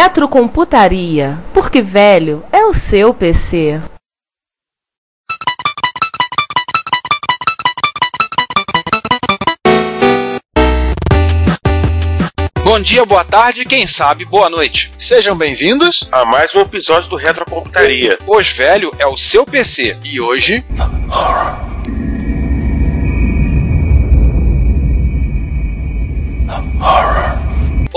Retrocomputaria, porque velho é o seu PC. Bom dia, boa tarde quem sabe, boa noite. Sejam bem-vindos a mais um episódio do Retrocomputaria. Pois velho é o seu PC. E hoje.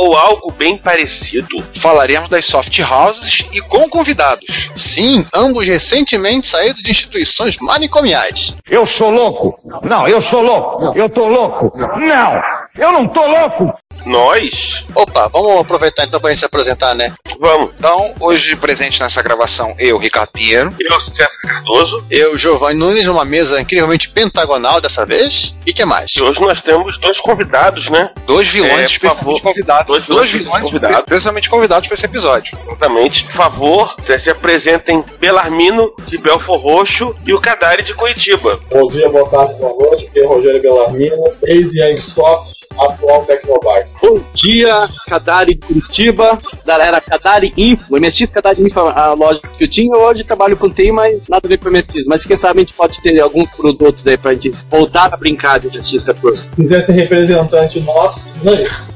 Ou algo bem parecido. Falaremos das soft houses e com convidados. Sim, ambos recentemente saídos de instituições manicomiais. Eu sou louco! Não, eu sou louco! Eu tô louco! Não! Eu não tô louco! Nós? Opa, vamos aproveitar então pra gente se apresentar, né? Vamos. Então, hoje presente nessa gravação, eu, Ricardo Pinheiro. Eu, César Cardoso. Eu, Giovanni Nunes, numa mesa incrivelmente pentagonal dessa vez. E que mais? E hoje nós temos dois convidados, né? Dois vilões É, por especialmente favor. convidados. Dois vilões convidados. especialmente convidados para esse episódio. Exatamente. Por favor, se apresentem Belarmino de Belfor Roxo e o Cadari de Curitiba. Bom dia, boa tarde, boa noite. Aqui é Rogério Bellarmino, ex-Soft, atual Tecnobyte. Bom dia, Cadari Curitiba, galera Cadari Info, MSX Cadari Info, a loja que eu tinha, hoje trabalho com TI, mas nada a ver com MSX, mas quem sabe a gente pode ter alguns produtos aí pra gente voltar a brincar de MSX 14. Se quiser ser representante nosso, não é isso.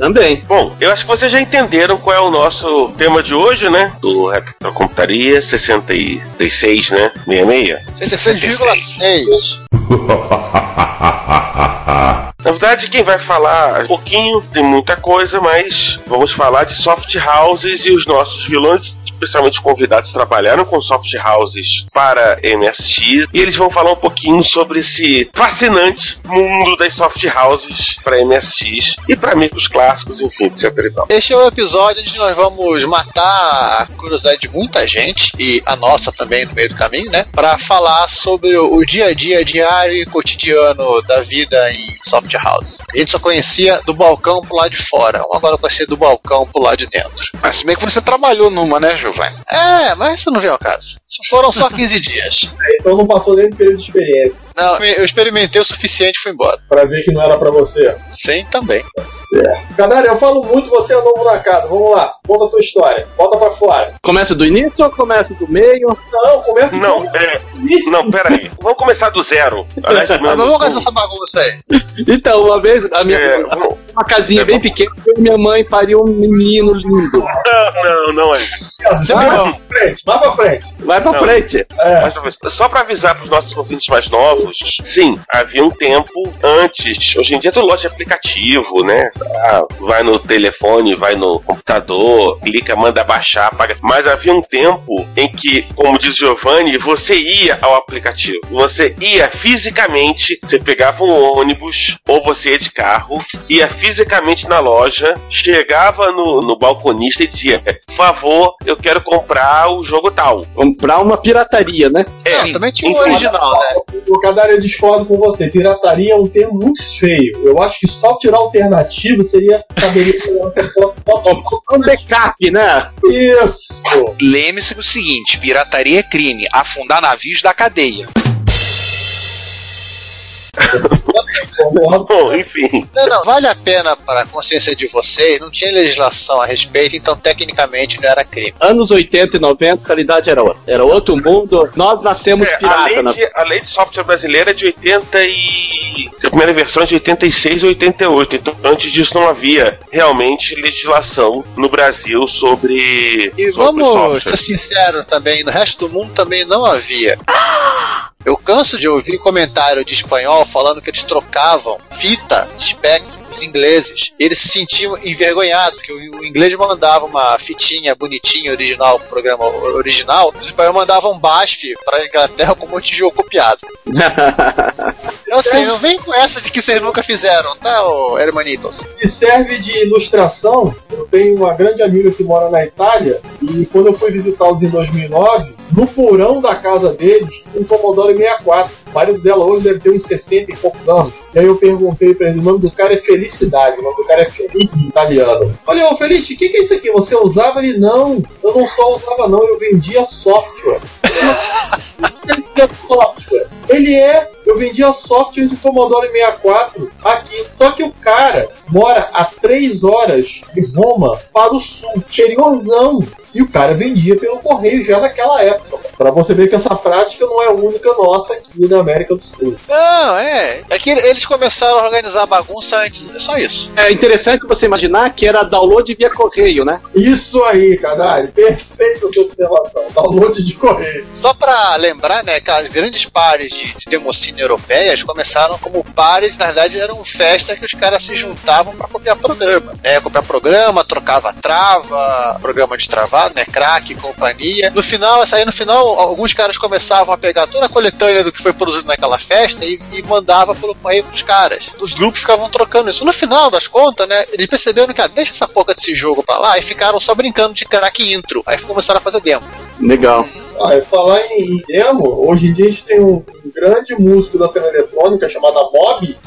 Também. Bom, eu acho que vocês já entenderam qual é o nosso tema de hoje, né? Do Retrocomputaria 66, né? 66. 66,6. Na verdade, quem vai falar um pouquinho, tem muita coisa, mas vamos falar de soft houses e os nossos vilões, especialmente convidados, trabalharam com soft houses para MSX e eles vão falar um pouquinho sobre esse fascinante mundo das soft houses para MSX e para amigos clássicos, enfim, etc. Este é o episódio onde nós vamos matar a curiosidade de muita gente, e a nossa também no meio do caminho, né? Pra falar sobre o o dia a dia diário e cotidiano da vida em soft house. A gente só conhecia do balcão pro lado de fora, agora conhecer do balcão pro lado de dentro. Mas se bem que você trabalhou numa, né, Giovanni? É, mas isso não vem ao caso. Foram só 15 dias. Então não passou nem do período de experiência. Não, eu experimentei o suficiente e fui embora. Pra ver que não era pra você. Sim, também. Certo. Cadê? eu falo muito, você é novo na casa. Vamos lá, conta a tua história. Bota pra fora. Começa do início ou começa do meio? Não, começa Não, é, não, peraí. Vamos começar do zero. Aliás, vamos começar essa bagunça aí. Então, uma vez, a minha, é, uma casinha É bem pequena, e minha mãe pariu um menino lindo. não, não, não é. Vai pra frente, vai pra frente. Vai pra Não. frente. É. Só pra avisar pros nossos ouvintes mais novos, sim, havia um tempo antes. Hoje em dia tem loja de aplicativo, né? Ah, vai no telefone, vai no computador, clica, manda baixar, paga. Mas havia um tempo em que, como diz Giovanni, você ia ao aplicativo. Você ia fisicamente, você pegava um ônibus ou você ia de carro, ia fisicamente na loja, chegava no, no balconista e dizia: Por favor, eu quero comprar o jogo tal. Comprar uma pirataria, né? É, também tinha um original, né? O Cadar, eu discordo com você. Pirataria é um termo muito feio. Eu acho que software alternativo seria caberia Um backup, né? Isso! Lembre-se do seguinte: pirataria é crime, afundar navios da cadeia. Bom, enfim. Não, não, vale a pena para a consciência de vocês, não tinha legislação a respeito, então tecnicamente não era crime. Anos 80 e 90, a realidade era outra. Era outro mundo. Nós nascemos É, a, pirata. lei na- de, a lei de software brasileira é de 80 e. A primeira versão é de 86 e 88, então antes disso não havia realmente legislação no Brasil sobre. E sobre vamos software. ser sinceros também, no resto do mundo também não havia. Eu canso de ouvir comentário de espanhol falando que eles trocavam fita de espectro os ingleses. Eles se sentiam envergonhados, que o inglês mandava uma fitinha bonitinha, original, pro programa original, os espanhóis mandavam BASF pra Inglaterra com um monte de jogo copiado. Eu assim, não vem com essa de que vocês nunca fizeram, tá, ô hermanitos? E serve de ilustração. Eu tenho uma grande amiga que mora na Itália e quando eu fui visitá-los em 2009, no porão da casa deles, um Commodore 64. O marido dela hoje deve ter uns 60 e poucos anos. E aí eu perguntei pra ele, o nome do cara é Felicidade, o nome do cara é Felipe italiano. Olha, ô Felipe, o que, que é isso aqui? Você usava? Ele, não, eu não só usava não, eu vendia software. Vendia software. Ele é, eu vendia software de Commodore 64 aqui. Só que o cara mora a 3 horas de Roma para o sul, interiorzão. E o cara vendia pelo correio já naquela época. Pra você ver que essa prática não é única nossa aqui na América do Sul. Não, é. Que eles começaram a organizar bagunça antes, é só isso. É interessante você imaginar que era download via correio, né? Isso aí, Cadari. Perfeita sua observação. Download de correio. Só pra lembrar, né, que as grandes pares de, de democínio europeias começaram como pares, na verdade eram festas que os caras se juntavam pra copiar programa. Né, copiar programa, trocava trava, programa de travado, né, crack, companhia. No final, essa aí no final, alguns caras começavam a pegar toda a coletânea do que foi produzido naquela festa e, e mandava pelo correio pros caras. Os grupos ficavam trocando isso. No final das contas, né, eles perceberam que, ah, deixa essa porca desse jogo pra lá e ficaram só brincando de crack intro. Aí começaram a fazer demo. Legal. Ah, e falar em, em demo, hoje em dia a gente tem um, um grande músico da cena eletrônica chamado Mob.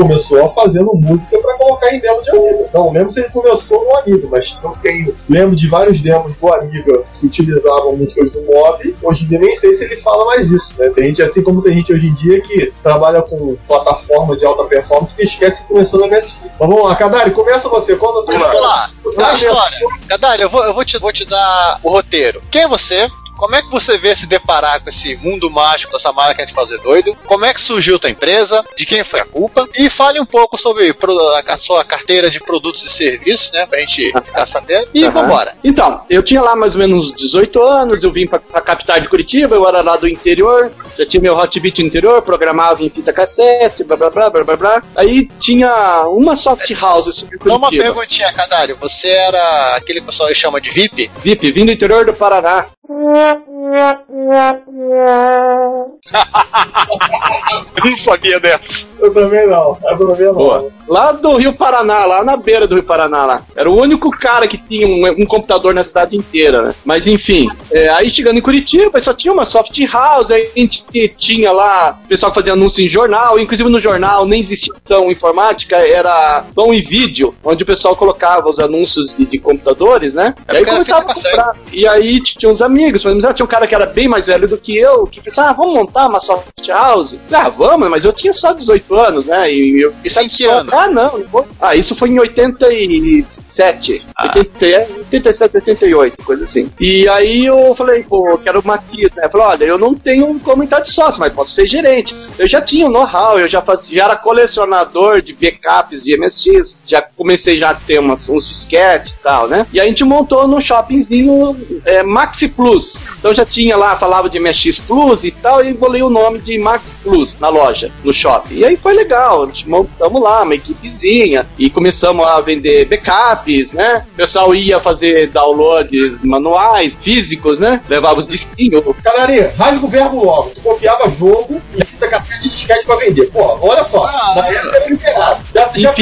Começou a fazendo música para colocar em demo de Amiga. Não lembro se ele começou no Amiga, mas eu tenho, lembro de vários demos do Amiga que utilizavam músicas do Mob. Hoje em dia nem sei se ele fala mais isso, né? Tem gente assim como tem gente hoje em dia que trabalha com plataforma de alta performance que esquece que começou na MSX. Mas vamos lá, Kadari, começa você, conta a tua Vamos lá. história. A história. Gadalho, eu vou, eu vou, te, vou te dar o roteiro. Quem é você? Como é que você vê se deparar com esse mundo mágico dessa máquina de fazer doido? Como é que surgiu tua empresa? De quem foi a culpa? E fale um pouco sobre a sua carteira de produtos e serviços, né? Pra gente ficar sabendo. E Aham. vambora. Então, eu tinha lá mais ou menos 18 anos, eu vim pra, pra capital de Curitiba, eu era lá do interior, já tinha meu hotbit interior, programava em fita cassete, blá blá blá blá blá blá. Aí tinha uma soft house sobre Então uma Curitiba. perguntinha, Cadário. Você era aquele que o pessoal chama de VIP? VIP, vim do interior do Paraná. Yeah. Eu não sabia dessa. Eu também não, eu também não. Boa. Lá do Rio Paraná, lá na beira do Rio Paraná lá. Era o único cara que tinha um, um computador na cidade inteira, né? Mas enfim, é, aí chegando em Curitiba, só tinha uma soft house, aí a gente tinha lá o pessoal que fazia anúncio em jornal, inclusive no jornal nem existia ação informática, era som e vídeo, onde o pessoal colocava os anúncios de, de computadores, né? É e aí era começava a comprar. E aí tinha uns amigos, falamos, ah, tinha um cara que era bem mais velho do que eu, que pensava, ah, vamos montar uma soft house? Ah, vamos, mas eu tinha só 18 anos, né? E eu Isso em que só- ano? Ah, não. Ah, isso foi em 87. Ah. 80, é, 87, 88, coisa assim. E aí eu falei, pô, eu quero uma tia, né? Falei, olha, eu não tenho como entrar de sócio, mas posso ser gerente. Eu já tinha o know-how, eu já, fazia, já era colecionador de backups de MSX, já comecei já a ter umas, uns disquete e tal, né? E a gente montou no shoppingzinho é, Maxi Plus. Então já tinha lá, falava de MSX Plus e tal, e bolei o nome de Max Plus na loja, no shopping. E aí foi legal, a gente montamos lá uma equipezinha e começamos a vender backups, né? O pessoal ia fazer downloads manuais, físicos, né? Levava os disquinhos. Cadari, rasga o verbo logo. Tu copiava jogo e fita cassete de disquete pra vender. Pô, olha só. Ah, na época é liberado. Já, já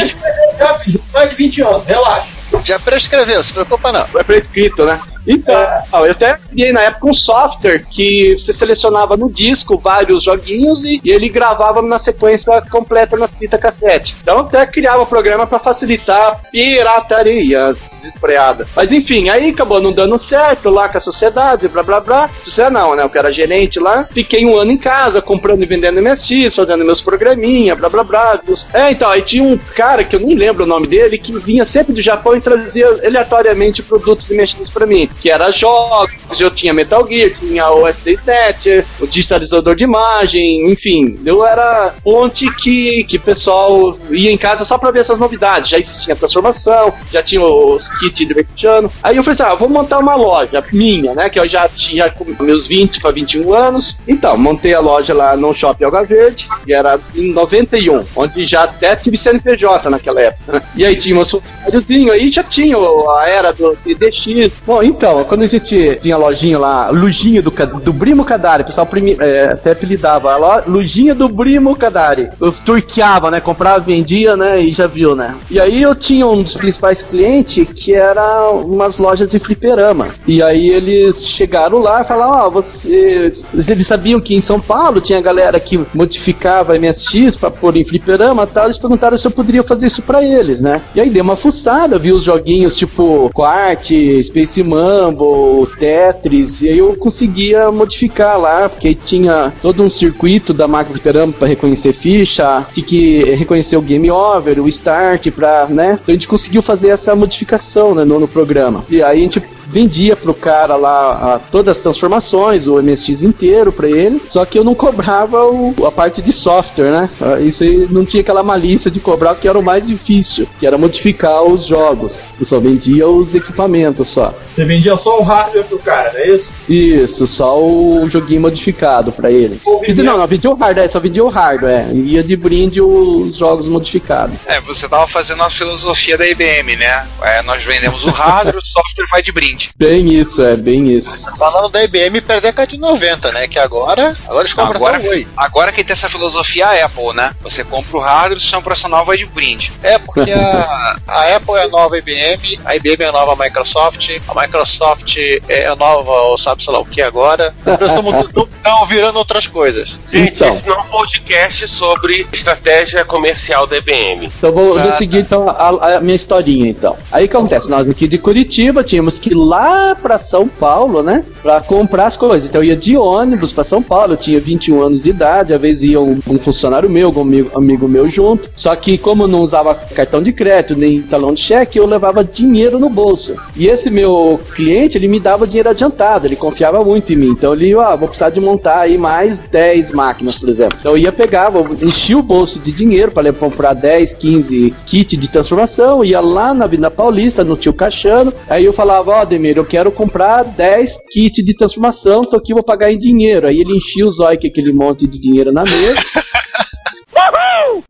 já fiz mais de 20 anos, relaxa. Já prescreveu, se preocupa não. É prescrito, né? Então, eu até criei na época um software que você selecionava no disco vários joguinhos e, e ele gravava na sequência completa nas fitas cassete. Então, até criava um programa para facilitar a pirataria. Despreada. Mas enfim, aí acabou não dando certo lá com a sociedade, blá blá blá. Sociedade não, né? Eu era gerente lá. Fiquei um ano em casa, comprando e vendendo MSX, fazendo meus programinha, blá blá blá. É, então, aí tinha um cara que eu nem lembro o nome dele, que vinha sempre do Japão e trazia aleatoriamente produtos MSX pra mim, que era jogos, eu tinha Metal Gear, tinha o SD7, o digitalizador de imagem, enfim, eu era ponte que, que o pessoal ia em casa só pra ver essas novidades. Já existia a transformação, já tinha os kits de Vectiano. Aí eu falei assim: ah, vou montar uma loja minha, né? Que eu já tinha com meus 20 para 21 anos. Então, montei a loja lá no Shopping Alga Verde, que era em 91, onde já até tive CNPJ naquela época. né? E aí tinha funcionáriozinho, aí já tinha a era do DDX. Bom, então, quando a gente tinha a lojinha lá, Lujinha do, do Brimo Kadari, o pessoal primi- é, até apelidava, a Lujinha do Brimo Kadari. Eu turqueava, né? Comprava, vendia, né? E já viu, né? E aí eu tinha um dos principais clientes que era umas lojas de fliperama. E aí eles chegaram lá e falaram, ó, você... Eles sabiam que em São Paulo tinha galera que modificava MSX pra pôr em fliperama e tal, eles perguntaram se eu poderia fazer isso pra eles, né? E aí dei uma fuçada, vi os joguinhos tipo Quart, Space Mambo, Tetris, e aí eu conseguia modificar lá, porque tinha todo um circuito da máquina fliperama pra reconhecer ficha, tinha que reconhecer o game over, o start, pra, né? Então a gente conseguiu fazer essa modificação né, no, no programa. E aí a gente vendia pro cara lá a- todas as transformações, o MSX inteiro pra ele, só que eu não cobrava o- a parte de software, né? Ah, Isso aí não tinha aquela malícia de cobrar, que era o mais difícil, que era modificar os jogos. Eu só vendia os equipamentos só. Você vendia só o hardware pro cara, não é isso? Isso, só o joguinho modificado pra ele. Quer dizer, não, não, vendia o hardware, só vendia o hardware. E ia de brinde os jogos modificados. É, você tava fazendo a filosofia da IBM, né? É, nós vendemos o hardware, o software vai de brinde. Bem isso, é, bem isso. Falando da IBM pra década de 90, né? Que agora, agora eles compram Agora, até o Oi. agora quem tem essa filosofia é a Apple, né? Você compra o hardware, o sistema operacional vai de brinde. É, porque a, a Apple é a nova IBM, a IBM é a nova Microsoft, a Microsoft é a nova, ou sabe-se lá o que agora. Estão virando outras coisas. Gente, Então. esse não é um podcast sobre estratégia comercial da IBM. Então vou, Ah. vou seguir então a, a minha historinha então. Aí o que acontece? Nós aqui de Curitiba tínhamos que lá pra São Paulo, né? Pra comprar as coisas. Então eu ia de ônibus pra São Paulo, eu tinha 21 anos de idade, às vezes ia um, um funcionário meu, um amigo, amigo meu junto. Só que como eu não usava cartão de crédito nem talão de cheque, eu levava dinheiro no bolso. E esse meu cliente, ele me dava dinheiro adiantado, ele confiava muito em mim. Então ele, ó, vou precisar de montar aí mais 10 máquinas, por exemplo. Então eu ia pegar, encher o bolso de dinheiro para comprar 10, 15 kits de transformação, ia lá na Avenida Paulista, no tio Caixano. Aí eu falava, ó, Demir, eu quero comprar 10 kits de transformação, tô aqui, vou pagar em dinheiro. Aí ele enchia os olhos com aquele monte de dinheiro na mesa.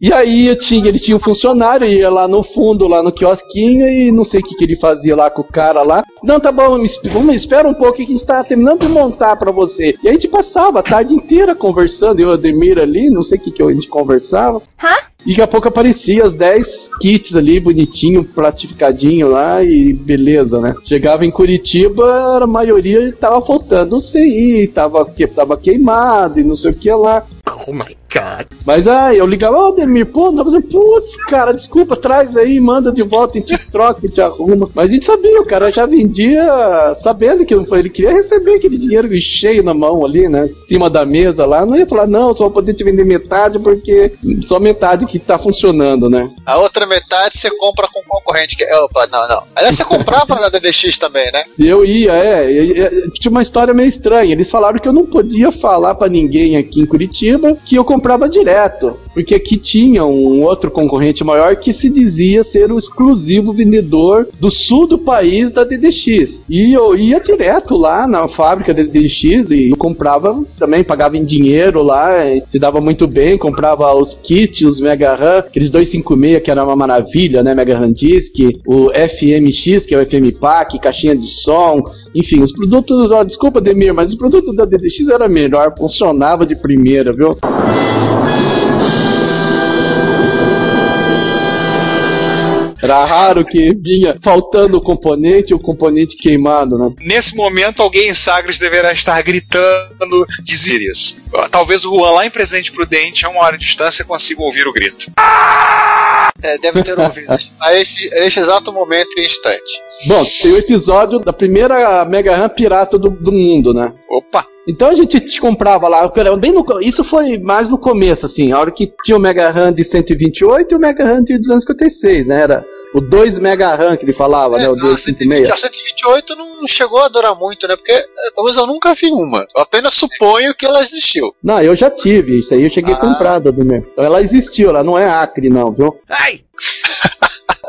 E aí eu tinha, ele tinha um funcionário, ia lá no fundo, lá no quiosquinho, e não sei o que, que ele fazia lá com o cara lá. Não, tá bom, me, vamos, espera um pouco que a gente tá terminando de montar pra você. E a gente passava a tarde inteira conversando, eu e o Ademir ali, não sei o que, que a gente conversava. E daqui a pouco aparecia as 10 kits ali, bonitinho, plastificadinho lá, e beleza, né? Chegava em Curitiba, a maioria tava faltando o CI, tava, que, tava queimado e não sei o que lá. Oh my god. Mas aí eu ligava, ô Demir, pô, não fazendo, putz, cara, desculpa, traz aí, manda de volta, a gente troca, a gente arruma. Mas a gente sabia, o cara já vendia sabendo que ele queria receber aquele dinheiro cheio na mão ali, né? Em cima da mesa lá, não ia falar, não, só vou poder te vender metade porque só metade que tá funcionando, né? A outra metade você compra com concorrente. Que, opa, não, não. Aliás, você comprava na DDX também, né? Eu ia, é, Tinha uma história meio estranha. Eles falaram que eu não podia falar pra ninguém aqui em Curitiba que eu comprava direto. Porque aqui tinha um outro concorrente maior que se dizia ser o exclusivo vendedor do sul do país da DDX. E eu ia direto lá na fábrica da DDX e comprava também, pagava em dinheiro lá, se dava muito bem, comprava os kits, os Mega RAM, aqueles 256 que era uma maravilha, né? Mega RAM Disk, o FMX, que é o FM Pack, caixinha de som, enfim, os produtos, ó, desculpa, Demir, mas os produtos da DDX era melhor, funcionava de primeira, viu? Era raro que vinha faltando o componente, o componente queimado, né? Nesse momento, alguém em Sagres deverá estar gritando dizer isso. Talvez o Juan lá em Presidente Prudente, a uma hora de distância, consiga ouvir o grito. É, deve ter ouvido a este, a este exato momento e instante. Bom, tem o episódio da primeira Mega RAM pirata do, do mundo, né? Opa! Então a gente te comprava lá, cara, bem no, isso foi mais no começo, assim, a hora que tinha o Mega RAM de 128 e o Mega RAM de 256, né? Era o 2 Mega RAM que ele falava, né? O a 256. 128 não chegou a durar muito, né? Porque, é, pelo menos eu nunca vi uma. Eu apenas suponho que ela existiu. Não, eu já tive, isso aí eu cheguei Ah. a comprar do meu. Então ela existiu, ela não é Acre, não, viu? Ai!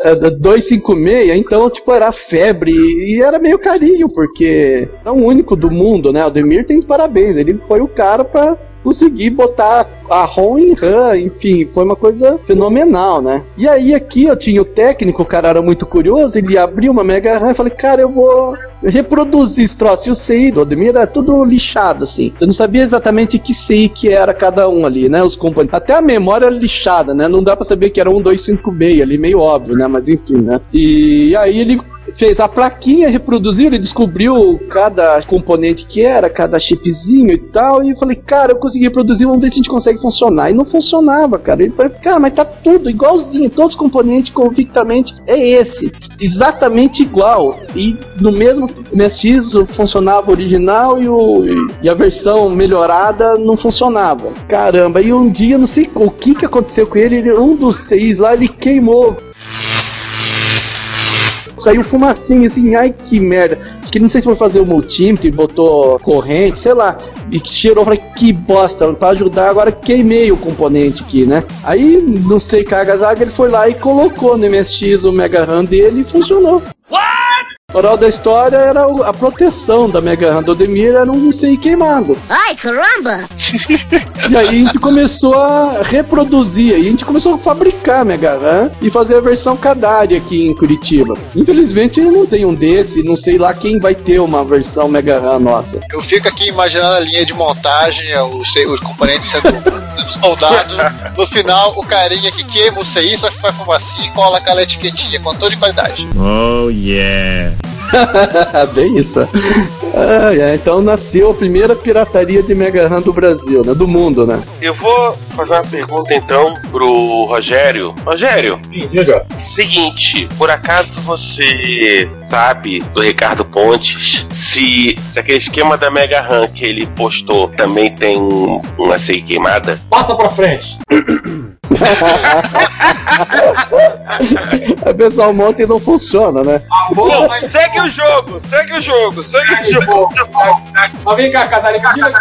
É, da 256, então, tipo, era febre e era meio carinho, porque é o único do mundo, né? O Demir tem parabéns, ele foi o cara pra conseguir botar a ROM em RAM, enfim, foi uma coisa fenomenal, né? E aí aqui eu tinha o técnico, o cara era muito curioso, ele abriu uma Mega RAM e falei, cara, eu vou reproduzir esse troço. E o CI do Odemir era tudo lixado, assim. Eu não sabia exatamente que CI que era cada um ali, né? Os componentes. Até a memória era lixada, né? Não dá pra saber que era um 256 ali, meio óbvio, né? Mas enfim, né? E aí ele fez a plaquinha, reproduziu, ele descobriu cada componente que era, cada chipzinho e tal, e eu falei, cara, eu consegui reproduzir, vamos ver se a gente consegue funcionar. E não funcionava, cara. Ele falou, cara, mas tá tudo igualzinho, todos os componentes convictamente é esse, exatamente igual. E no mesmo MSX funcionava o original e, o, e a versão melhorada não funcionava. Caramba, e um dia, não sei o que que aconteceu com ele, ele- um dos seis lá, ele queimou saiu fumacinha assim, ai que merda. Acho que não sei se foi fazer o multímetro, botou corrente, sei lá. E cheirou, falei, que bosta, pra ajudar, agora queimei o componente aqui, né? Aí, não sei, cagazaga, ele foi lá e colocou no MSX o Mega RAM dele e funcionou. Moral da história era a proteção da Mega RAM do Odemir era um não sei queimado. Ai, caramba! E aí a gente começou a reproduzir, aí a gente começou a fabricar Mega RAM e fazer a versão Kadari aqui em Curitiba. Infelizmente eu não tenho um desse, não sei lá quem vai ter uma versão Mega RAM nossa. Eu fico aqui imaginando a linha de montagem, os, os componentes sendo soldados. No final, o carinha que queima o CI só faz fumacinha e cola aquela etiquetinha com toda de qualidade. Oh, yeah. Bem isso. Ah, é, então nasceu a primeira pirataria de Mega RAM do Brasil, né? Do mundo, né? Eu vou fazer uma pergunta então pro Rogério. Rogério, seguinte, por acaso você sabe do Ricardo Pontes se, se aquele esquema da Mega RAM que ele postou também tem uma CI queimada? Passa pra frente. Aí o pessoal monta e não funciona, né? Bom, mas Segue o jogo, segue o jogo, segue o jogo. Mas vem cá, Catarina, diga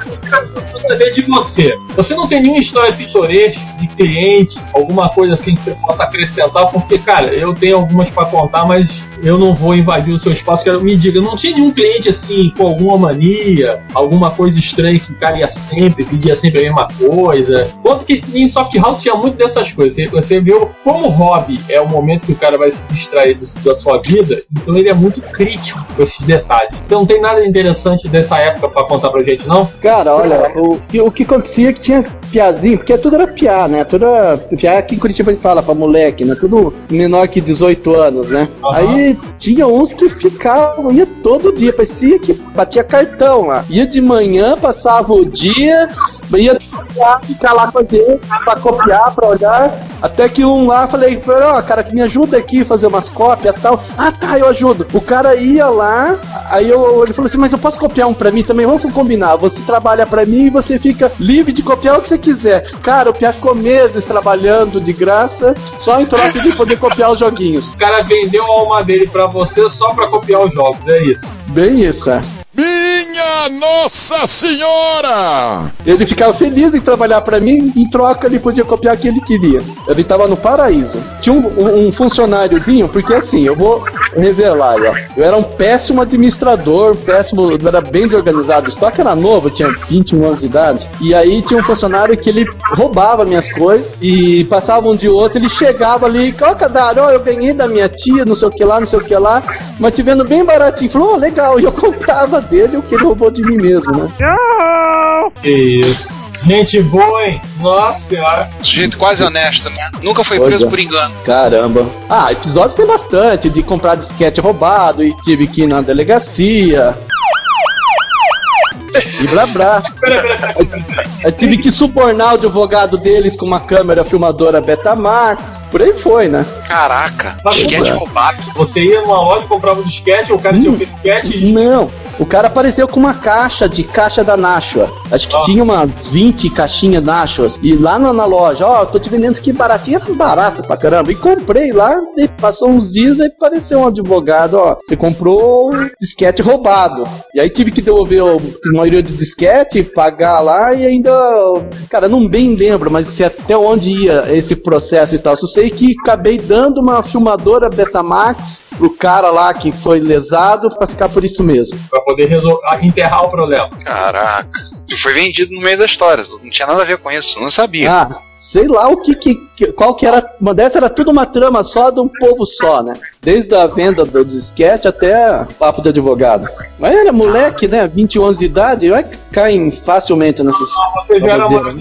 saber de você. Você não tem nenhuma história pitoresca de cliente, alguma coisa assim que você possa acrescentar? Porque, cara, eu tenho algumas pra contar, mas eu não vou invadir o seu espaço. Quero me diga, não tinha nenhum cliente assim com alguma mania, alguma coisa estranha que o cara ia sempre, pedia sempre a mesma coisa? Quanto que em soft house tinha muito dessas coisas. Você, você viu como hobby é o momento que o cara vai se distrair do- da sua vida, então ele é muito crítico com esses detalhes. Então não tem nada interessante dessa época pra contar pra gente, não? Cara, olha, o, que- o que acontecia é que tinha piazinho, porque tudo era piá, né? Tudo era piá aqui em Curitiba gente fala pra moleque, né? Tudo menor que 18 anos, né? Aí tinha uns que ficavam, ia todo dia, parecia que batia cartão lá. Ia de manhã, passava o dia, ia ficar, ficar lá com a gente pra copiar, pra olhar. Até que um lá, falei, ó, cara, que me ajuda aqui a fazer umas cópias e tal. Ah, tá, eu ajudo. O cara ia lá, aí eu, ele falou assim, mas eu posso copiar um pra mim também? Vamos combinar, você trabalha pra mim e você fica livre de copiar o que você quiser. Cara, o Pia ficou meses trabalhando de graça, só em troca de poder copiar os joguinhos. O cara vendeu a alma dele pra você só pra copiar os jogos, é isso. Bem isso, é. Nossa Senhora! Ele ficava feliz em trabalhar pra mim, em troca ele podia copiar o que ele queria. Ele tava no paraíso. Tinha um, um- um funcionáriozinho, porque assim, eu vou revelar ó. Eu era um péssimo administrador, péssimo, eu era bem desorganizado. O estoque era novo, tinha 21 anos de idade. E aí tinha um funcionário que ele roubava minhas coisas e passava um de outro, ele chegava ali, ó, Cadário, ó, eu ganhei da minha tia, não sei o que lá, não sei o que lá, mas te vendo bem baratinho. Falou, ó, legal, e eu comprava dele o que ele roubou de mim mesmo, né? Que isso. Gente boa, hein? Nossa senhora. Sujeito quase honesto, né? Nunca foi Pois preso é. por engano. Caramba. Ah, episódios tem bastante, de comprar disquete roubado e tive que ir na delegacia. E blá blá. Eu tive que subornar o advogado deles com uma câmera filmadora Betamax. Por aí foi, né? Caraca, disquete roubado. Você ia numa loja, comprava um disquete, o cara tinha um disquete e Não. O cara apareceu com uma caixa de caixa da Nashua. Acho que Ah. tinha umas 20 caixinhas Nashuas. E lá na, na loja, ó, tô te vendendo isso aqui baratinho. É barato pra caramba. E comprei lá, e passou uns dias e apareceu um advogado, ó. Você comprou o disquete roubado. E aí tive que devolver o- maioria do disquete, pagar lá e ainda. Cara, não bem lembro, mas se até onde ia esse processo e tal. Só sei que acabei dando uma filmadora Betamax pro cara lá que foi lesado pra ficar por isso mesmo. pra poder resol- ah, enterrar o problema. Caraca. E foi vendido no meio da história. Não tinha nada a ver com isso. Não sabia. Ah, sei lá o que, que, que- qual que era. Uma dessa era tudo uma trama só de um povo só, né? Desde a venda do disquete até papo de advogado. Mas era moleque, né? 21 anos de idade, vai caem facilmente nessas. Você já era uma.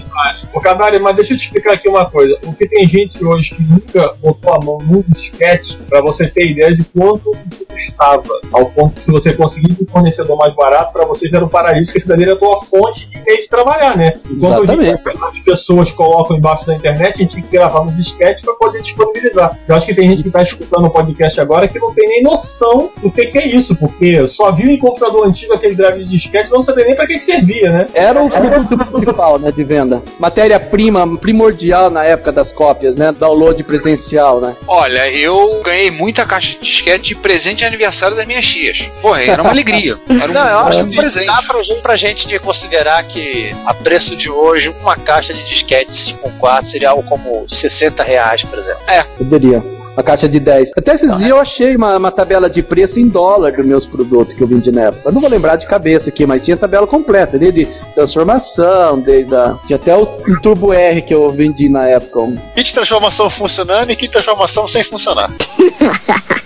Ô, Canário, mas deixa eu te explicar aqui uma coisa. Porque tem gente hoje que nunca botou a mão num disquete, pra você ter ideia de quanto custava. Ao ponto que se você conseguir um fornecedor mais barato, pra você já era um paraíso, que aquilo ali era a tua fonte de meio de trabalhar, né? Enquanto em dia, as pessoas colocam embaixo da internet, a gente tem que gravar no disquete pra poder disponibilizar. Eu acho que tem gente que tá escutando o podcast agora que não tem nem noção do que, que é isso, porque só viu em computador antigo aquele drive de disquete, não sabia nem pra que, que servia, né? Era o produto principal, né, de venda. Matéria-prima primordial na época das cópias, né? Download presencial, né? Olha, eu ganhei muita caixa de disquete de presente de aniversário das minhas tias. Porra, era uma alegria. Era um Não, eu acho um que presente. dá pra, pra gente de considerar que a preço de hoje, uma caixa de disquete 5.4 seria algo como 60 reais, por exemplo. Poderia. Uma caixa de 10. Até esses dias eu achei uma, uma tabela de preço em dólar dos meus produtos que eu vendi na época. Eu não vou lembrar de cabeça aqui, mas tinha tabela completa, desde transformação, desde a... Tinha até o um Turbo R que eu vendi na época. um- Kit transformação funcionando e kit transformação sem funcionar.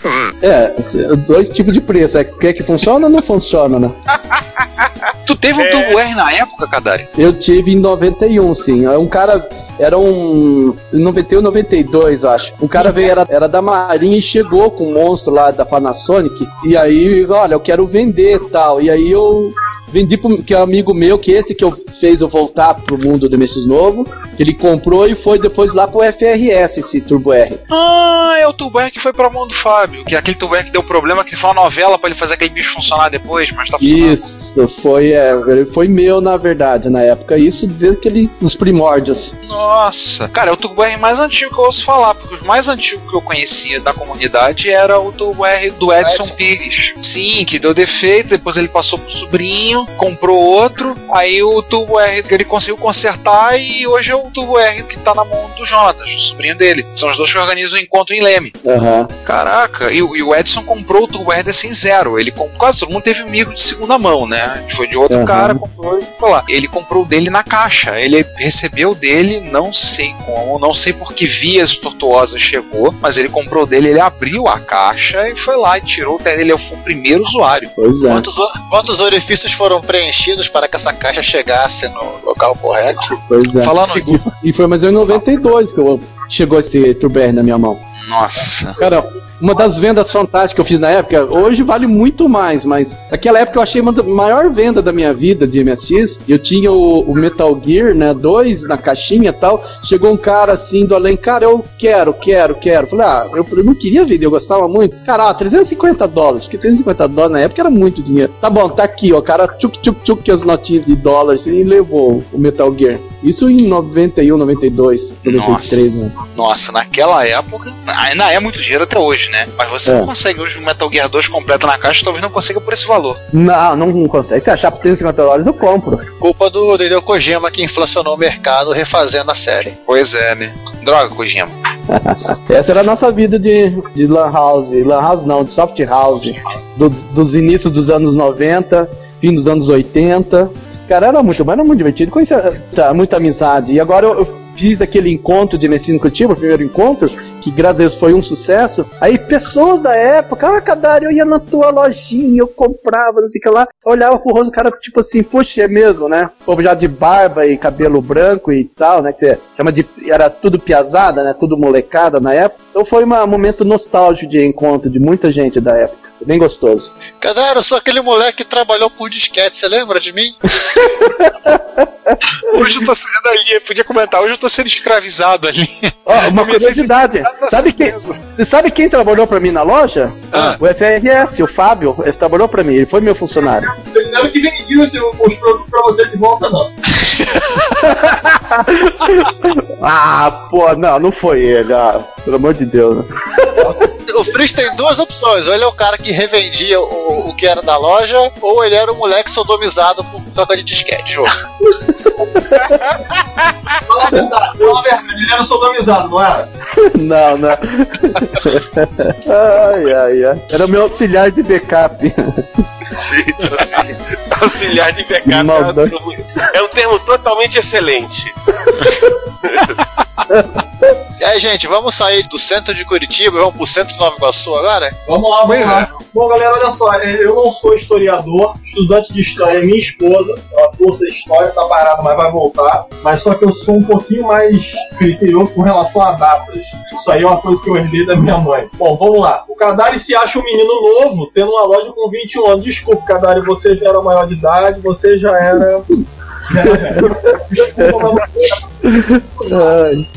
É, dois tipos de preço. É que, que funciona ou não funciona, né? Tu teve um Turbo R na época, Kadari? Eu tive em 91, sim. É Um cara. Era um. Em 91, 92, acho. Um cara veio, era, era da Marinha e chegou com um monstro lá da Panasonic. E aí, olha, eu quero vender tal. E aí eu vendi pro que é um amigo meu, que esse que eu fez eu voltar pro mundo do MSX novo. que Ele comprou e foi depois lá pro FRS, esse Turbo R. Ah, é o Turbo R que foi pra mão do Fábio. Que é aquele Turbo R que deu problema, que foi uma novela pra ele fazer aquele bicho funcionar depois, mas tá funcionando. Isso, foi, é, ele foi meu, na verdade, na época. Isso desde aquele, nos primórdios. Nossa. Cara, é o Turbo R mais antigo que eu ouço falar, porque os mais antigos que eu conhecia da comunidade era o Turbo R do Edson Edson. Pires. Sim, que deu defeito, depois ele passou pro sobrinho, comprou outro, aí o Turbo R que ele conseguiu consertar e hoje é o Turbo R que tá na mão do Jonatas, o sobrinho dele. São os dois que organizam o encontro em Leme. Aham. Caraca, e, o- e o Edson comprou o Turbo R em zero. Ele quase todo mundo teve amigo de segunda mão, né? Foi de outro Aham. cara, comprou e foi lá. Ele comprou o dele na caixa. Ele recebeu o dele, não sei como, não sei por que vias tortuosas chegou, mas ele comprou o dele, ele abriu a caixa e foi lá e tirou o dele. Ele foi o primeiro usuário. Pois é. Quantos, quantos orifícios foram preenchidos para que essa caixa chegasse no local correto? Pois é. Falando E foi mais ou menos em 92 que eu, chegou esse Turbo R na minha mão. Nossa. Cara, uma das vendas fantásticas que eu fiz na época, hoje vale muito mais, mas naquela época eu achei uma maior venda da minha vida de MSX. Eu tinha o, o Metal Gear, né, dois na caixinha e tal. Chegou um cara assim do além, cara, eu quero, quero, quero. Falei, ah, eu, eu não queria vender, eu gostava muito. Cara, ah, 350 dólares, porque 350 dólares na época era muito dinheiro. Tá bom, tá aqui, ó, cara tchuk tchuk tchuk as notinhas de dólares e levou o Metal Gear. Isso em 91, 92, 93, né? Nossa, naquela época. Ainda é muito dinheiro até hoje, né? Mas você É. não consegue hoje um Metal Gear 2 completo na caixa, talvez não consiga por esse valor. Não, não consegue. Se achar por 350 dólares, eu compro. Culpa do Hideo Kojima que inflacionou o mercado refazendo a série. Pois é, né? Droga, Kojima. Essa era a nossa vida de, de Lan House. Lan House não, de Soft House. Do- dos inícios dos anos 90, fim dos anos 80. Cara, era muito, mas era muito divertido. Conhecia tá, muita amizade. E agora eu, eu fiz aquele encontro de Messina Curitiba, o primeiro encontro, que graças a Deus foi um sucesso. Aí pessoas da época, ah, Cadar, eu ia na tua lojinha, eu comprava, não sei o que lá. Olhava pro rosto do cara, tipo assim, puxa, é mesmo, né? O povo já de barba e cabelo branco e tal, né? Que você chama de. Era tudo piazada, né? Tudo molecada na época. Então foi um momento nostálgico de encontro de muita gente da época. Foi Bem gostoso. Cadê? Eu sou aquele moleque que trabalhou por disquete, você lembra de mim? Hoje eu tô sendo ali, podia comentar, hoje eu tô sendo escravizado ali. Ó, uma curiosidade. Sabe quem, você sabe quem trabalhou pra mim na loja? Ah. O FRS, o Fábio, ele trabalhou pra mim, ele foi meu funcionário. Ele não que vendia os, os produtos pra você de volta, não. Ah, pô, não, não foi ele, ah, pelo amor de Deus. né? O Fritz tem duas opções. Ou ele é o cara que revendia o, o que era da loja, ou ele era o moleque sodomizado por troca de disquete. Jogo. Fala a verdade, fala a verdade, ele era sodomizado, não era? Não, não. Ai, ai, ai. Era o meu auxiliar de backup. Auxiliar de backup é um termo- é um termo totalmente excelente. E aí, gente, vamos sair do centro de Curitiba e vamos pro centro de Nova Iguaçu agora? Vamos lá, vamos lá. Bom, galera, olha só, é, eu não sou historiador, estudante de história é minha esposa, ela cursa história, tá parada, mas vai voltar. Mas só que eu sou um pouquinho mais criterioso com relação a datas. Isso aí é uma coisa que eu herdei da minha mãe. Bom, vamos lá. O Kadari se acha um menino novo, tendo uma loja com 21 anos. Desculpa, Kadari, você já era maior de idade, você já era. Desculpa, mas.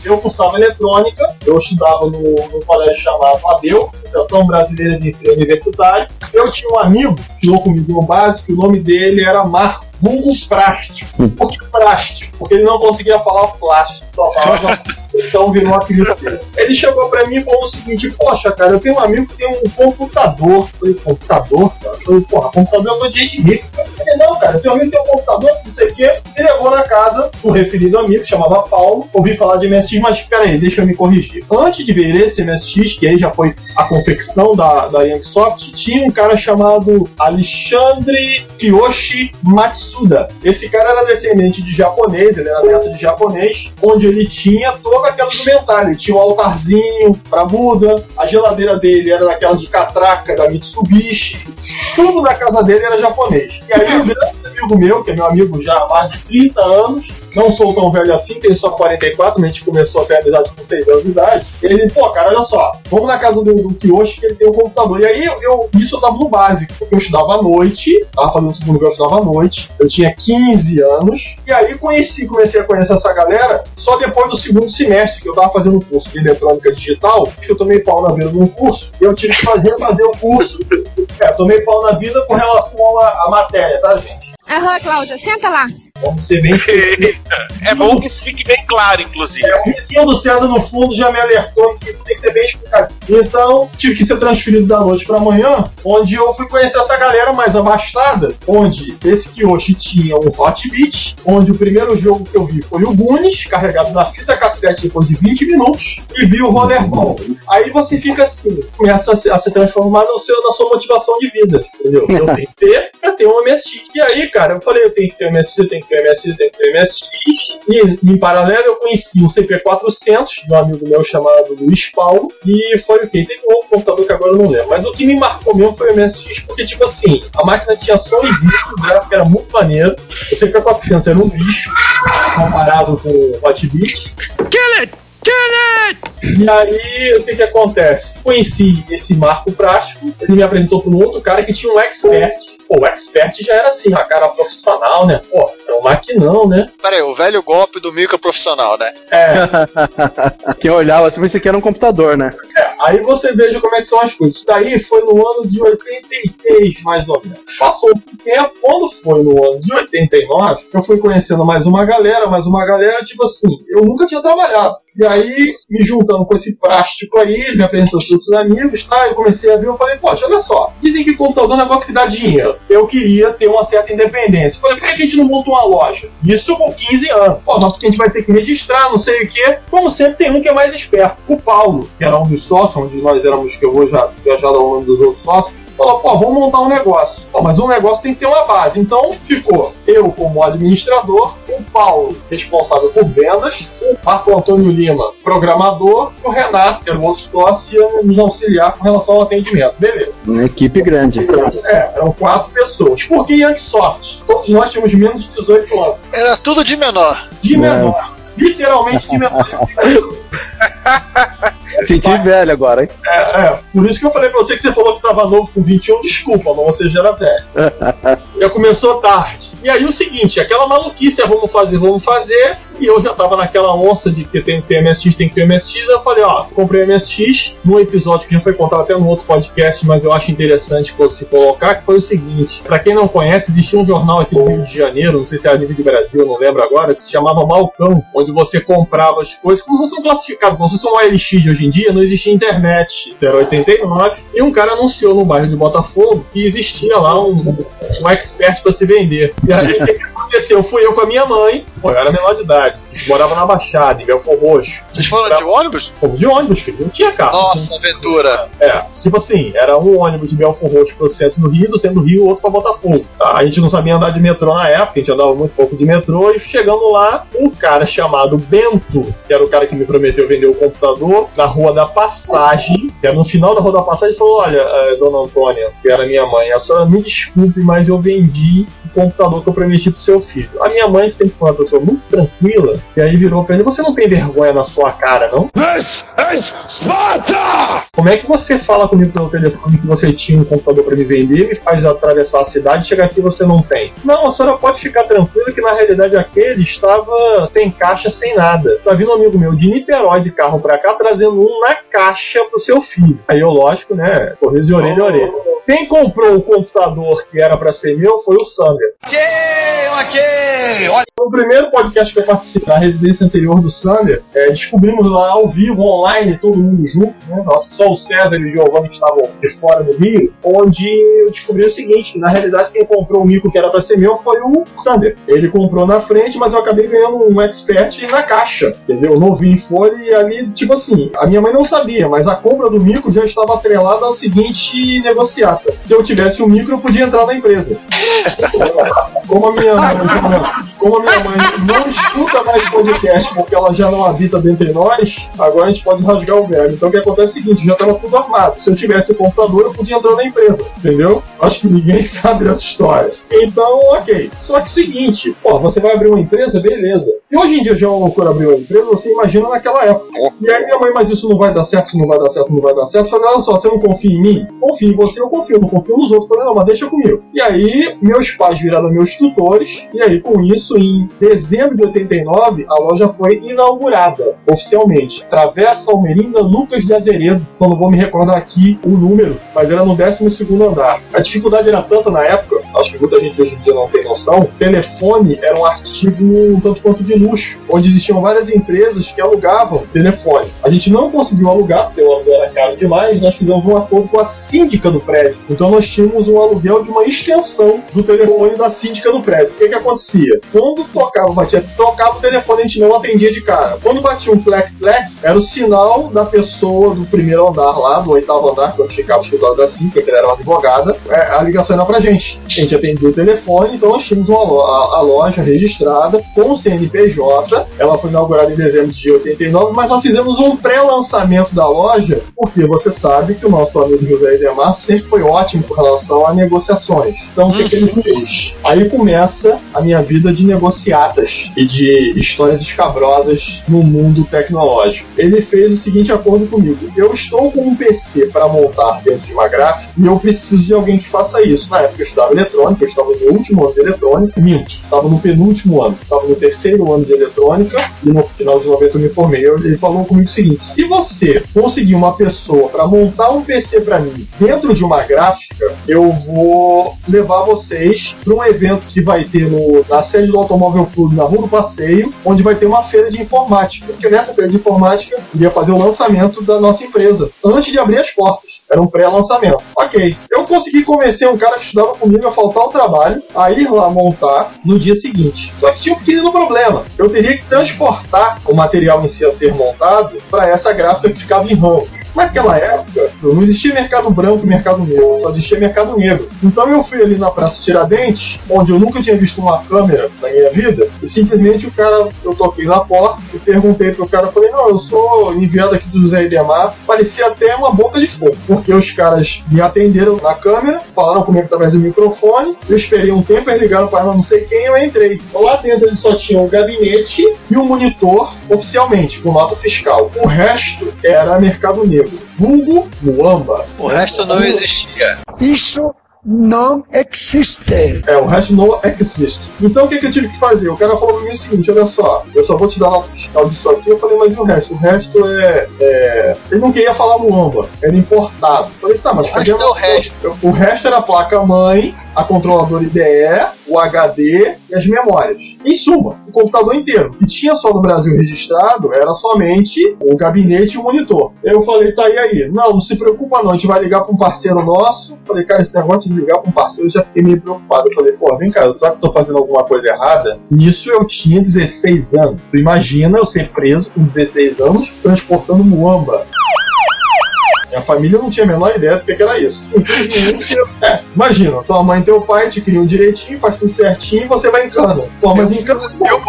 Eu cursava eletrônica, eu estudava no, no colégio chamado ABEU, Associação Brasileira de Ensino Universitário. Eu tinha um amigo que estudou comigo no básico, o nome dele era Marco Vulgo Prástico. Por que prástico? Porque ele não conseguia falar plástico, só falava. Então virou uma dele. Ele chegou pra mim e falou o seguinte: Poxa, cara, eu tenho um amigo que tem um computador. Eu falei, computador? Cara? Eu falei, porra, computador é coisa de gente rica. cara. Ele, não, cara, eu tenho um amigo que tem um computador, não sei o quê. E levou na casa o referido amigo, chamava Paulo. Ouvi falar de MSX, mas peraí, deixa eu me corrigir. Antes de ver esse MSX, que aí já foi a confecção da, da Yanksoft, tinha um cara chamado Alexandre Kiyoshi Esse cara era descendente de japonês, ele era neto de japonês, onde ele tinha toda aquela indumentária. Ele tinha um altarzinho pra Buda, a geladeira dele era daquela de catraca da Mitsubishi, tudo na casa dele era japonês. E aí um grande amigo meu, que é meu amigo já há mais de 30 anos, não sou tão velho assim, tenho só 44, mas a gente começou a ter amizade com 6 anos de idade. Ele, pô, cara, olha só, vamos na casa do, do Kiyoshi que ele tem um computador. E aí eu, eu- isso eu tava no básico, porque eu estudava à noite, tava fazendo o segundo grau, eu estudava à noite, eu tinha 15 anos, e aí conheci, comecei a conhecer essa galera só depois do segundo semestre, que eu tava fazendo um curso de eletrônica digital, que eu tomei pau na vida de um curso, e eu tive que fazer, fazer o curso. É, tomei pau na vida com relação à matéria, tá, gente? Aham, Cláudia, senta lá. Vamos ser bem É bom que isso fique bem claro, inclusive. É, o vizinho do César no fundo já me alertou que tem que ser bem explicado. Então, tive que ser transferido da noite pra manhã, onde eu fui conhecer essa galera mais abastada, onde esse Kyoshi tinha um Hot Beat, onde o primeiro jogo que eu vi foi o Goonies, carregado na fita cassete depois de 20 minutos, e vi o Rollerball. Aí você fica assim, começa a se, a se transformar no seu, na sua motivação de vida, entendeu? Eu tenho que ter pra ter um MSX. E aí, cara, eu falei, eu tenho que ter um MSX, eu tenho que ter um MSX, que. E em paralelo eu conheci um CP400 de um amigo meu chamado Luiz Paulo. E foi o quê? Tem um outro computador que agora eu não lembro. Mas o que me marcou mesmo foi o MSX, porque, tipo assim, a máquina tinha som e vídeo, o gráfico era muito maneiro. O CP400 era um bicho comparado com o Hot Beat. Kill it! Kill it! E aí, o que que acontece? Conheci esse Marco Prático, ele me apresentou para um outro cara que tinha um expert. Pô, o expert já era assim, a cara profissional, né? Pô, é um maquinão, né? Pera aí, o velho golpe do micro profissional, né? É, Quem olhava assim, pensei que era um computador, né? é, aí você veja como é que são as coisas. Isso daí foi no ano de 86, mais ou menos. Passou um tempo, quando foi no ano de 89, eu fui conhecendo mais uma galera, mais uma galera, tipo assim, eu nunca tinha trabalhado. E aí, me juntando com esse plástico aí, ele me apresentou os outros amigos, tá? Eu comecei a ver, eu falei, poxa, olha só, dizem que computador é um negócio que dá dinheiro. Eu queria ter uma certa independência. Falei, por que a gente não monta uma loja? Isso com 15 anos. Pô, mas porque a gente vai ter que registrar, não sei o quê. Como sempre, tem um que é mais esperto. O Paulo, que era um dos sócios, onde nós éramos, que eu vou já, já, já dar o nome dos outros sócios, falou, pô, vamos montar um negócio. Pô, mas um negócio tem que ter uma base. Então ficou eu como administrador, o Paulo responsável por vendas, o Marco Antônio Lima, programador, e o Renato, que era o outro sócio, ia nos auxiliar com relação ao atendimento. Beleza. Uma equipe grande. É, eram quatro pessoas. Por que Yanksoft? Todos nós tínhamos menos de 18 anos. Era tudo de menor. De menor. Literalmente de menor. Senti velho agora, hein? É, é, por isso que eu falei pra você que você falou que tava novo com 21, desculpa, mas você já era velho. já começou tarde. E aí o seguinte, aquela maluquice, é, vamos fazer, vamos fazer, e eu já tava naquela onça de que tem que ter MSX, tem que ter MSX, eu falei, ó, comprei MSX, num episódio que já foi contado até no outro podcast, mas eu acho interessante se colocar, que foi o seguinte, pra quem não conhece, existia um jornal aqui no Rio de Janeiro, não sei se era nível de Brasil, não lembro agora, que se chamava Balcão, onde você comprava as coisas, como se fosse um classificado, como se fosse um OLX de hoje em dia, não existia internet, era 89, e um cara anunciou no bairro de Botafogo que existia lá um, um expert para se vender. E aí, o que aconteceu? Fui eu com a minha mãe, pô, eu era menor de idade, morava na Baixada, em Belfor Roxo. Vocês foram de ônibus? De ônibus, filho, não tinha carro. Nossa, aventura. É, tipo assim, era um ônibus de Belfor Roxo pro centro do Rio, do centro do Rio, outro pra Botafogo. Tá? A gente não sabia andar de metrô na época, a gente andava muito pouco de metrô, e chegando lá, um cara chamado Bento, que era o cara que me prometeu vender o computador, na Rua da Passagem, que era no final da Rua da Passagem, falou: Olha, eh, dona Antônia, que era minha mãe, a senhora me desculpe, mas eu vendi o computador que eu prometi pro seu filho. A minha mãe sempre foi uma pessoa muito tranquila, e aí virou pra ele: Você não tem vergonha na sua cara, não? This is Sparta! Como é que você fala comigo pelo telefone que você tinha um computador para me vender, me faz atravessar a cidade e chegar aqui e você não tem? Não, a senhora pode ficar tranquila que na realidade aquele estava sem caixa, sem nada. Tá vindo um amigo meu de Niterói de carro para cá trazendo um na caixa pro seu filho. Aí eu, lógico, né, sorriso de orelha a orelha. Quem comprou o computador que era para ser meu foi o Sander. Ok, ok. Olha, No primeiro podcast que eu participei, na residência anterior do Sander, é, descobrimos lá ao vivo, online, todo mundo junto, né? Acho que só o César e o Giovanni estavam de fora do Rio, onde eu descobri o seguinte, que na realidade quem comprou o mico que era pra ser meu foi o Sander. Ele comprou na frente, mas eu acabei ganhando um expert na caixa, entendeu? Novinho em folha e ali, tipo assim, a minha mãe não sabia, mas a compra do mico já estava atrelada ao seguinte negociata. Se eu tivesse um micro, eu podia entrar na empresa. Como a minha mãe, como a minha mãe não escuta mais podcast porque ela já não habita dentre nós, agora a gente pode rasgar o verbo. Então o que acontece é o seguinte, já estava tudo armado. Se eu tivesse o computador, eu podia entrar na empresa, entendeu? Acho que ninguém sabe dessa história. Então, ok. Só que o seguinte, ó, você vai abrir uma empresa, beleza. Se hoje em dia já é uma loucura abrir uma empresa, você imagina naquela época. E aí minha mãe, mas isso não vai dar certo, isso não vai dar certo, não vai dar certo. Falei, olha só, você não confia em mim? Confio em você, eu confio, não confio nos outros. Falei, não, mas deixa comigo. E aí, meus pais viraram meus e aí com isso, em dezembro de 89, a loja foi inaugurada oficialmente. Travessa Almerinda Lucas de Azeredo, eu não vou me recordar aqui o número, mas era no 12 andar. A dificuldade era tanta na época, acho que muita gente hoje em dia não tem noção, telefone era um artigo um tanto quanto de luxo, onde existiam várias empresas que alugavam telefone. A gente não conseguiu alugar, porque o aluguel era caro demais, nós fizemos um acordo com a síndica do prédio. Então nós tínhamos um aluguel de uma extensão do telefone da síndica do prédio. O que que acontecia? Quando tocava, batia, tocava o telefone, a gente não atendia de cara. Quando batia um plec-plec, era o sinal da pessoa do primeiro andar lá, do oitavo andar, quando ficava o escritório da síndica, que ela era uma advogada, é, a ligação era pra gente. A gente atendia o telefone, então nós tínhamos uma a, a loja registrada com o CNPJ. Ela foi inaugurada em dezembro de 89, mas nós fizemos um pré-lançamento da loja, porque você sabe que o nosso amigo José Edemar sempre foi ótimo com relação a negociações. Então o que, que ele fez? Aí começa a minha vida de negociatas e de histórias escabrosas no mundo tecnológico. Ele fez o seguinte acordo comigo: eu estou com um PC para montar dentro de uma gráfica e eu preciso de alguém que faça isso. Na época eu estudava eletrônica, eu estava no último ano de eletrônica, minto, estava no penúltimo ano, estava no terceiro ano de eletrônica e no final de 90 eu me formei. Ele falou comigo o seguinte: se você conseguir uma pessoa para montar um PC para mim dentro de uma gráfica, eu vou levar vocês para um evento que vai ter no, na sede do Automóvel Clube, na Rua do Passeio, onde vai ter uma feira de informática. Porque nessa feira de informática ia fazer o lançamento da nossa empresa, antes de abrir as portas. Era um pré-lançamento. Ok. Eu consegui convencer um cara que estudava comigo a faltar ao trabalho, a ir lá montar no dia seguinte. Só que tinha um pequeno problema. Eu teria que transportar o material em si a ser montado para essa gráfica que ficava em RAM. Naquela época, não existia mercado branco e mercado negro, só existia mercado negro. Então eu fui ali na Praça Tiradentes, onde eu nunca tinha visto uma câmera na minha vida, e simplesmente o cara, eu toquei na porta e perguntei pro cara, falei, não, eu sou enviado aqui do José Idemar, parecia até uma boca de fogo, porque os caras me atenderam na câmera, falaram comigo através do microfone, eu esperei um tempo, eles ligaram para não sei quem, eu entrei. Lá dentro eles só tinham o gabinete e o monitor oficialmente, com nota fiscal. O resto era mercado negro. Vulgo, Muamba. O resto não existia. Isso não existe. É, o resto não existe. Então o que, que eu tive que fazer? O cara falou pra mim o seguinte: olha só, eu só vou te dar nota fiscal disso aqui. Eu falei, mas e o resto? O resto é. é... Ele não queria falar Muamba, era importado. Eu falei, tá, mas cadê o resto? O resto era a placa-mãe, a controladora IDE, o HD e as memórias. Em suma, o computador inteiro. Que tinha só no Brasil registrado era somente o gabinete e o monitor. Eu falei, tá, e aí? Não, não se preocupa não, a gente vai ligar para um parceiro nosso. Falei, cara, esse negócio de ligar para um parceiro, eu já fiquei meio preocupado. Eu falei, pô, vem cá, será que eu tô fazendo alguma coisa errada? Nisso eu tinha 16 anos. Tu imagina eu ser preso com 16 anos transportando muamba. Minha família não tinha a menor ideia do que, era isso. é, imagina, tua mãe e teu pai te criam direitinho, faz tudo certinho e você vai em cana. Pô, mas em cana. Eu,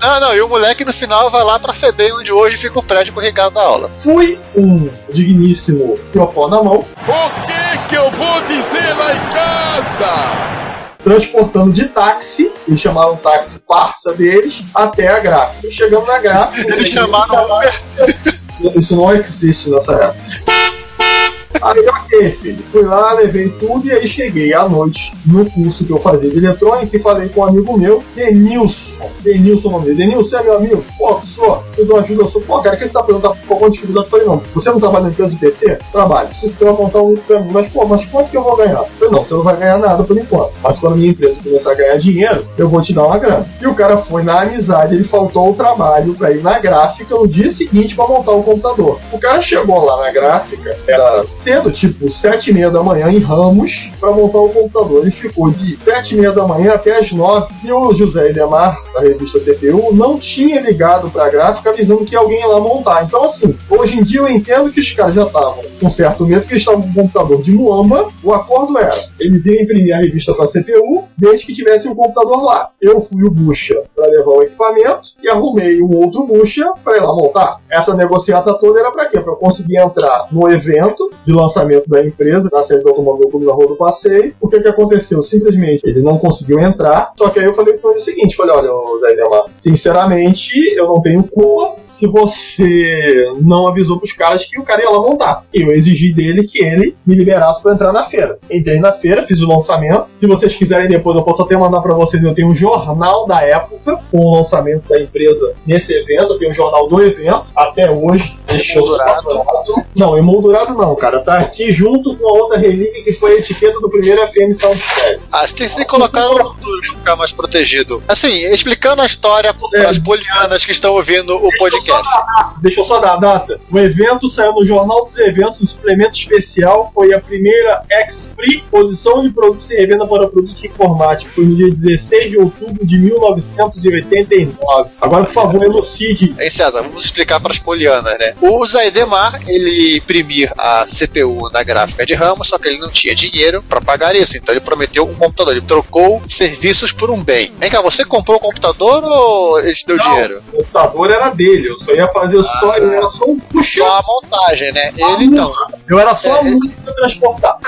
não, não, e o moleque no final vai lá pra FEBEM, onde hoje fica o prédio pro Ricardo da aula. Fui um digníssimo microfone na mão. O que que eu vou dizer lá em casa? transportando de táxi, eles chamaram táxi parça deles, até a gráfica. Chegando na gráfica. Eles chamaram Uber. Isso não existe nessa época. Aí, ok, filho. Fui lá, levei tudo e aí cheguei à noite no curso que eu fazia de eletrônica e falei com um amigo meu, Denilson. Denilson, o nome dele. Denilson é meu amigo? Pô, professor, eu dou ajuda, eu sou. Pô, cara, que você tá perguntando com alguma dificuldade? Eu falei, não, você não trabalha na empresa de PC? Trabalho. Você, você vai contar um pra mim, mas pô, mas quanto que eu vou ganhar? Eu falei, não, você não vai ganhar nada por enquanto. Mas quando a minha empresa começar a ganhar dinheiro, eu vou te dar uma grana. E o cara foi na amizade, ele faltou o trabalho pra ir na gráfica no dia seguinte pra montar o computador. O cara chegou lá na gráfica, era cedo, tipo sete e meia da manhã em Ramos para montar o computador. Ele ficou de sete e meia da manhã até as nove e o José Edemar, da revista CPU, não tinha ligado para a gráfica avisando que alguém ia lá montar. Então, assim, hoje em dia eu entendo que os caras já estavam com certo medo que eles estavam com um computador de Muamba. O acordo era, eles iam imprimir a revista para a CPU desde que tivesse um computador lá. Eu fui o bucha para levar o equipamento e arrumei um outro bucha para ir lá montar. Essa negociata toda era para quê? Para eu conseguir entrar no evento de lançamento da empresa, na sede do Automóvel Clube da Rua do Passeio. O que que aconteceu? Simplesmente ele não conseguiu entrar. Só que aí eu falei com ele o seguinte: falei, olha, Sinceramente, eu não tenho culpa se você não avisou pros caras que o cara ia lá montar. Eu exigi dele que ele me liberasse para entrar na feira. Entrei na feira, fiz o lançamento. Se vocês quiserem depois, eu posso até mandar para vocês. Eu tenho um jornal da época com o lançamento da empresa nesse evento. Eu tenho um jornal do evento até hoje. Emoldurado. Não, emoldurado não, cara. Tá aqui junto com a outra relíquia que foi a etiqueta do primeiro FM Soundcheck. Ah, você tem que colocar no ficar mais protegido. Assim, explicando a história para as polianas que estão ouvindo o podcast. Deixa eu só dar a data. O evento saiu no Jornal dos Eventos, no suplemento especial. Foi a primeira Expri, posição de produtos e revenda para produtos de informática. Foi no dia 16 de outubro de 1989. Agora, por favor, elucide. Hein, César, vamos explicar para as polianas, né? O Zaidemar, ele imprimir a CPU na gráfica de ramo, só que ele não tinha dinheiro para pagar isso. Então ele prometeu um computador. Ele trocou serviços por um bem. Vem cá, você comprou o computador ou ele te deu Não, dinheiro? O computador era dele, eu só ia fazer só, eu era só um puxão. Só a montagem, né? Ele então. Eu era só É, a música pra transportar.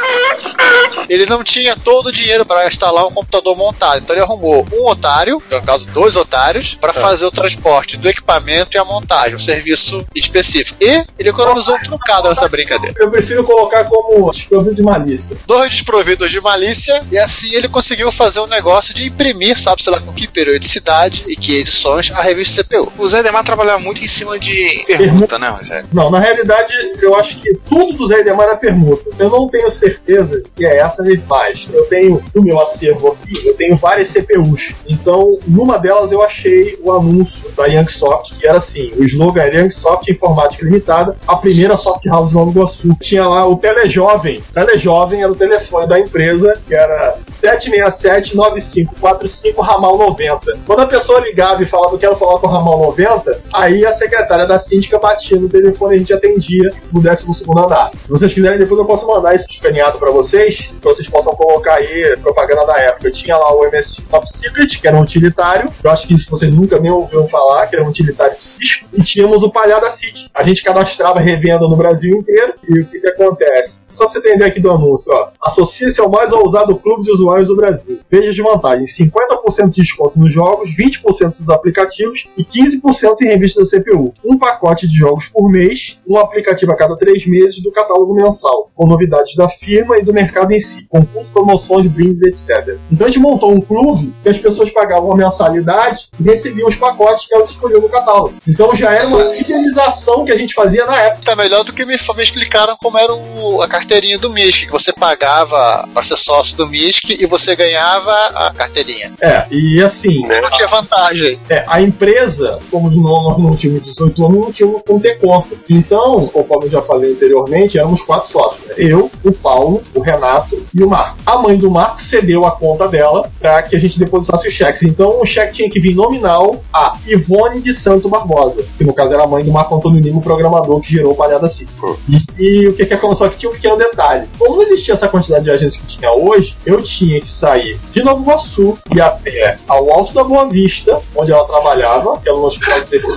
Ele não tinha todo o dinheiro para instalar um computador montado. Então ele arrumou um otário, no caso dois otários, para fazer o transporte do equipamento e a montagem, um serviço específico. E ele economizou um trocado nessa brincadeira. Eu prefiro colocar como desprovido de malícia. Dois desprovidos de malícia, e assim ele conseguiu fazer um negócio de imprimir, sabe, sei lá com que periodicidade e que edições, a revista CPU. O Zé Demar trabalhava muito em cima de permuta, né, Rogério? Não, na realidade, eu acho que tudo do Zé Demar é permuta. Eu não tenho certeza que é essa e mais. Eu tenho no meu acervo aqui, eu tenho várias CPUs. Então, numa delas eu achei o anúncio da Youngsoft, que era assim, o slogan era Youngsoft Informática Limitada, a primeira soft house do Nova Iguaçu. Tinha lá o Telejovem. Telejovem era o telefone da empresa, que era 767-9545 Ramal 90. Quando a pessoa ligava e falava, eu quero falar com o Ramal 90, aí a secretária da síndica batia no telefone e a gente atendia no 12 andar. Se vocês quiserem, depois eu posso mandar esse escaneado para vocês, que vocês possam colocar aí propaganda da época. Eu tinha lá o MS Top Secret, que era um utilitário, eu acho que isso vocês nunca me ouviram falar, que era um utilitário disco, e tínhamos o Palhada da City. A gente cadastrava revenda no Brasil inteiro, e o que, que acontece? Só pra você entender aqui do anúncio, ó. Associa-se ao mais ousado clube de usuários do Brasil. Veja de vantagem: 50% de desconto nos jogos, 20% dos aplicativos e 15% em revistas CPU. Um pacote de jogos por mês, um aplicativo a cada três meses do catálogo mensal, com novidades da firma e do mercado em si, concursos, promoções, brindes, etc. Então a gente montou um clube que as pessoas pagavam a mensalidade e recebiam os pacotes que elas escolhiam no catálogo. Então já era uma fidelização que a gente fazia na época. Tá melhor do que me, me explicaram como era o, a carteirinha do MISC, que você pagava para ser sócio do MISC e você ganhava a carteirinha. É, e assim. Que é a vantagem? É, a empresa, como nós não tínhamos 18 anos, não tínhamos como ter conta. Então, conforme eu já falei anteriormente, éramos quatro sócios. Né? Eu, o Paulo, o Renato e o Marco. A mãe do Marco cedeu a conta dela para que a gente depositasse os cheques. Então, o cheque tinha que vir nominal a Ivone de Santo Barbosa, que no caso era a mãe do Marco Antônio Lima, o programador que gerou o Palhada City. E, e o que que aconteceu? Só que tinha um pequeno detalhe. Como não existia essa quantidade de agentes que tinha hoje, eu tinha que sair de Novo Iguaçu e a pé ao Alto da Boa Vista, onde ela trabalhava, que era no Hospital de Defesa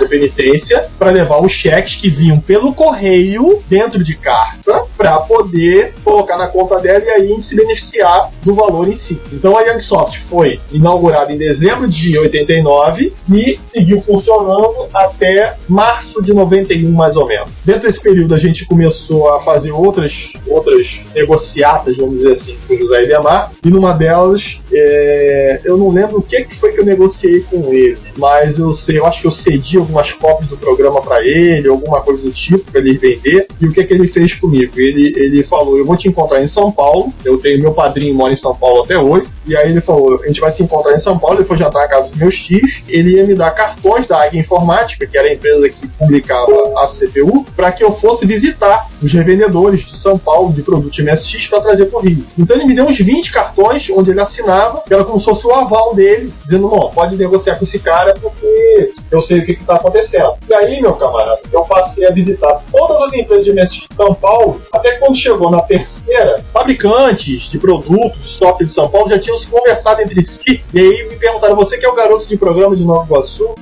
para levar os cheques que vinham pelo correio dentro de carta para poder colocar na conta dela e aí se beneficiar do valor em si. Então a Youngsoft foi inaugurada em dezembro de 89 e seguiu funcionando até março de 91 mais ou menos. Dentro desse período a gente começou a fazer outras outras negociatas, vamos dizer assim, com o José Idemar e numa delas é, eu não lembro o que, que foi que eu negociei com ele, mas eu sei, eu acho que eu cedi algumas cópias do programa para ele, alguma coisa do tipo para ele vender. E o que que ele fez comigo? Ele ele falou: "Eu vou te encontrar em São Paulo. Eu tenho meu padrinho mora em São Paulo até hoje. E aí ele falou: "A gente vai se encontrar em São Paulo, ele foi jantar na casa dos meus tios. Ele ia me dar cartões da Águia Informática, que era a empresa que publicava a CPU, para que eu fosse visitar os revendedores de São Paulo de produtos MSX para trazer para o Rio. Então ele me deu uns 20 cartões onde ele assinava, que era como se fosse o aval dele, dizendo: não, pode negociar com esse cara porque eu sei o que está acontecendo. E aí, meu camarada, eu passei a visitar todas as empresas de MSX de São Paulo, até quando chegou na terceira, fabricantes de produtos, de software de São Paulo já tinham se conversado entre si. E aí me perguntaram: você que é o garoto de programa de Nova Iguaçu?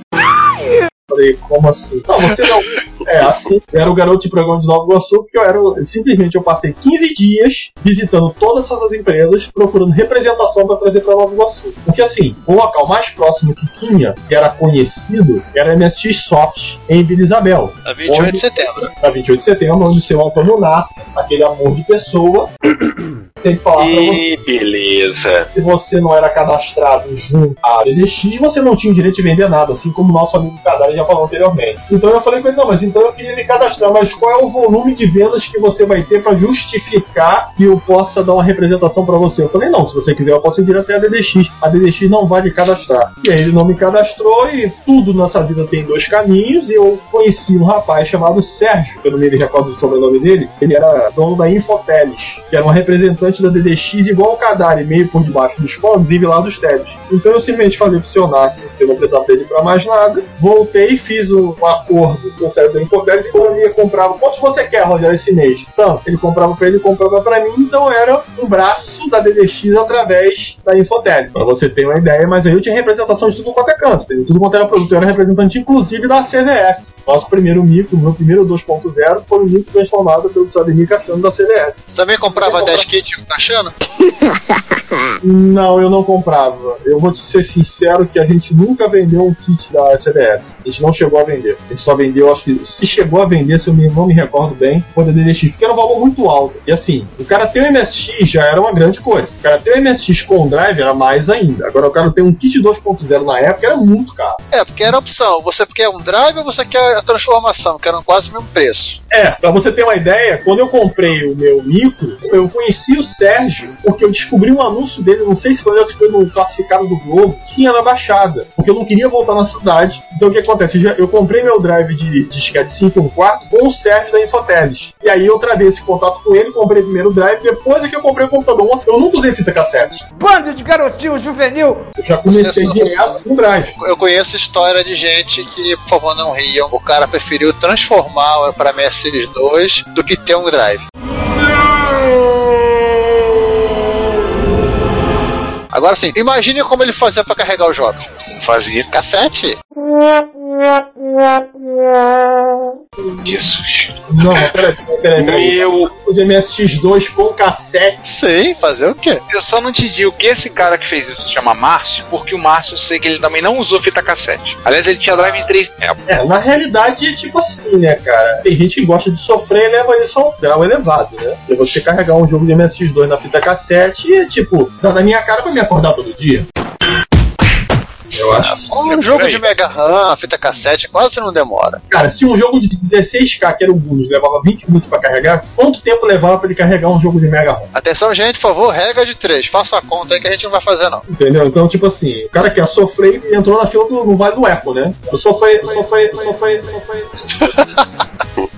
Falei, como assim? Não, você não. É, assim, eu era o garoto de programa de Nova Iguaçu, porque eu era. Simplesmente eu passei 15 dias visitando todas essas empresas, procurando representação para trazer para Nova Iguaçu. Porque assim, o local mais próximo que tinha, que era conhecido, era MSX Soft em Vila Isabel. A 28 onde- de setembro. Na 28 de setembro, onde o seu Antônio nasce, aquele amor de pessoa. Tem que falar pra você. E beleza. Se você não era cadastrado junto à DDX, você não tinha o direito de vender nada, assim como o nosso amigo Cadara já falou anteriormente. Então eu falei com ele, não, mas então eu queria me cadastrar, mas qual é o volume de vendas que você vai ter para justificar que eu possa dar uma representação para você? Eu falei, não, se você quiser eu posso ir até a DDX. A DDX não vai me cadastrar. E aí ele não me cadastrou e tudo nessa vida tem dois caminhos e eu conheci um rapaz chamado Sérgio, eu não me recordo do sobrenome dele, ele era dono da Infoteles, que era um representante da DDX igual o Kadari, meio por debaixo dos panos e lá dos Teles. Então eu simplesmente falei pro seu Nassi que eu não precisava dele pra mais nada, voltei, fiz um, um acordo com o Sérgio da Infoteles e quando ele ia comprava, quantos você quer, Rogério, esse mês? Então, ele comprava pra ele, comprava pra mim, então era um braço da DDX através da Infotel. Pra você ter uma ideia, mas aí eu tinha representação de tudo quanto é canto, entendeu? tudo quanto era produto, eu era representante inclusive da CVS. Nosso primeiro micro, meu primeiro 2.0, foi um micro transformado pelo Ademir Cachano da CVS. Você também comprava 10 kits achando? Não, eu não comprava. Eu vou te ser sincero que a gente nunca vendeu um kit da CBS. A gente não chegou a vender. A gente só vendeu, acho que se chegou a vender, se eu não me recordo bem, da DDX, porque era um valor muito alto. E assim, o cara ter o MSX já era uma grande coisa. O cara ter o MSX com drive era mais ainda. Agora o cara ter um kit 2.0 na época era muito caro. É, porque era opção. Você quer um drive ou você quer a transformação, que eram quase o mesmo preço. É, pra você ter uma ideia, quando eu comprei o meu micro, eu conheci o Sérgio porque eu descobri um anúncio dele, não sei se foi, se foi no classificado do Globo, tinha na Baixada, porque eu não queria voltar na cidade. Então o que acontece? Eu, já- eu comprei meu drive de disquete 5 1 quarto com o Sérgio da Infoteles. E aí eu travei esse contato com ele, comprei primeiro o drive, depois é que eu comprei o computador. Nossa, eu nunca usei fita cassete. Bando de garotinho juvenil! Eu já comecei Você direto com o drive. Eu conheço história de gente que, por favor, não riam. O cara preferiu transformar para MSX2 do que ter um drive. Agora sim, imagine como ele fazia para carregar os jogos. Fazia. Cassete? Jesus. Não, peraí, peraí, peraí. Meu. O de MSX2 com cassete. Sim, fazer o quê? Eu só não te digo que esse cara que fez isso se chama Márcio, porque o Márcio eu sei que ele também não usou fita cassete. Aliás, ele tinha drive de 3 mega. É, na realidade é tipo assim, né, cara? Tem gente que gosta de sofrer e leva isso a um grau elevado, né? E você carregar um jogo de MSX2 na fita cassete e, tipo, dá na minha cara pra me acordar todo dia. Eu acho. Um jogo de Mega RAM, fita cassete, quase não demora. Cara, se um jogo de 16K, que era um Guns, levava 20 minutos pra carregar, quanto tempo levava pra ele carregar um jogo de Mega ROM? Atenção, gente, por favor, regra de três. Faça a conta aí que a gente não vai fazer, não. Entendeu? Então, tipo assim, o cara quer sofrer e entrou na fila do no Vale do Eco, né? Eu sofri, eu sofri, eu sofri, eu sofri.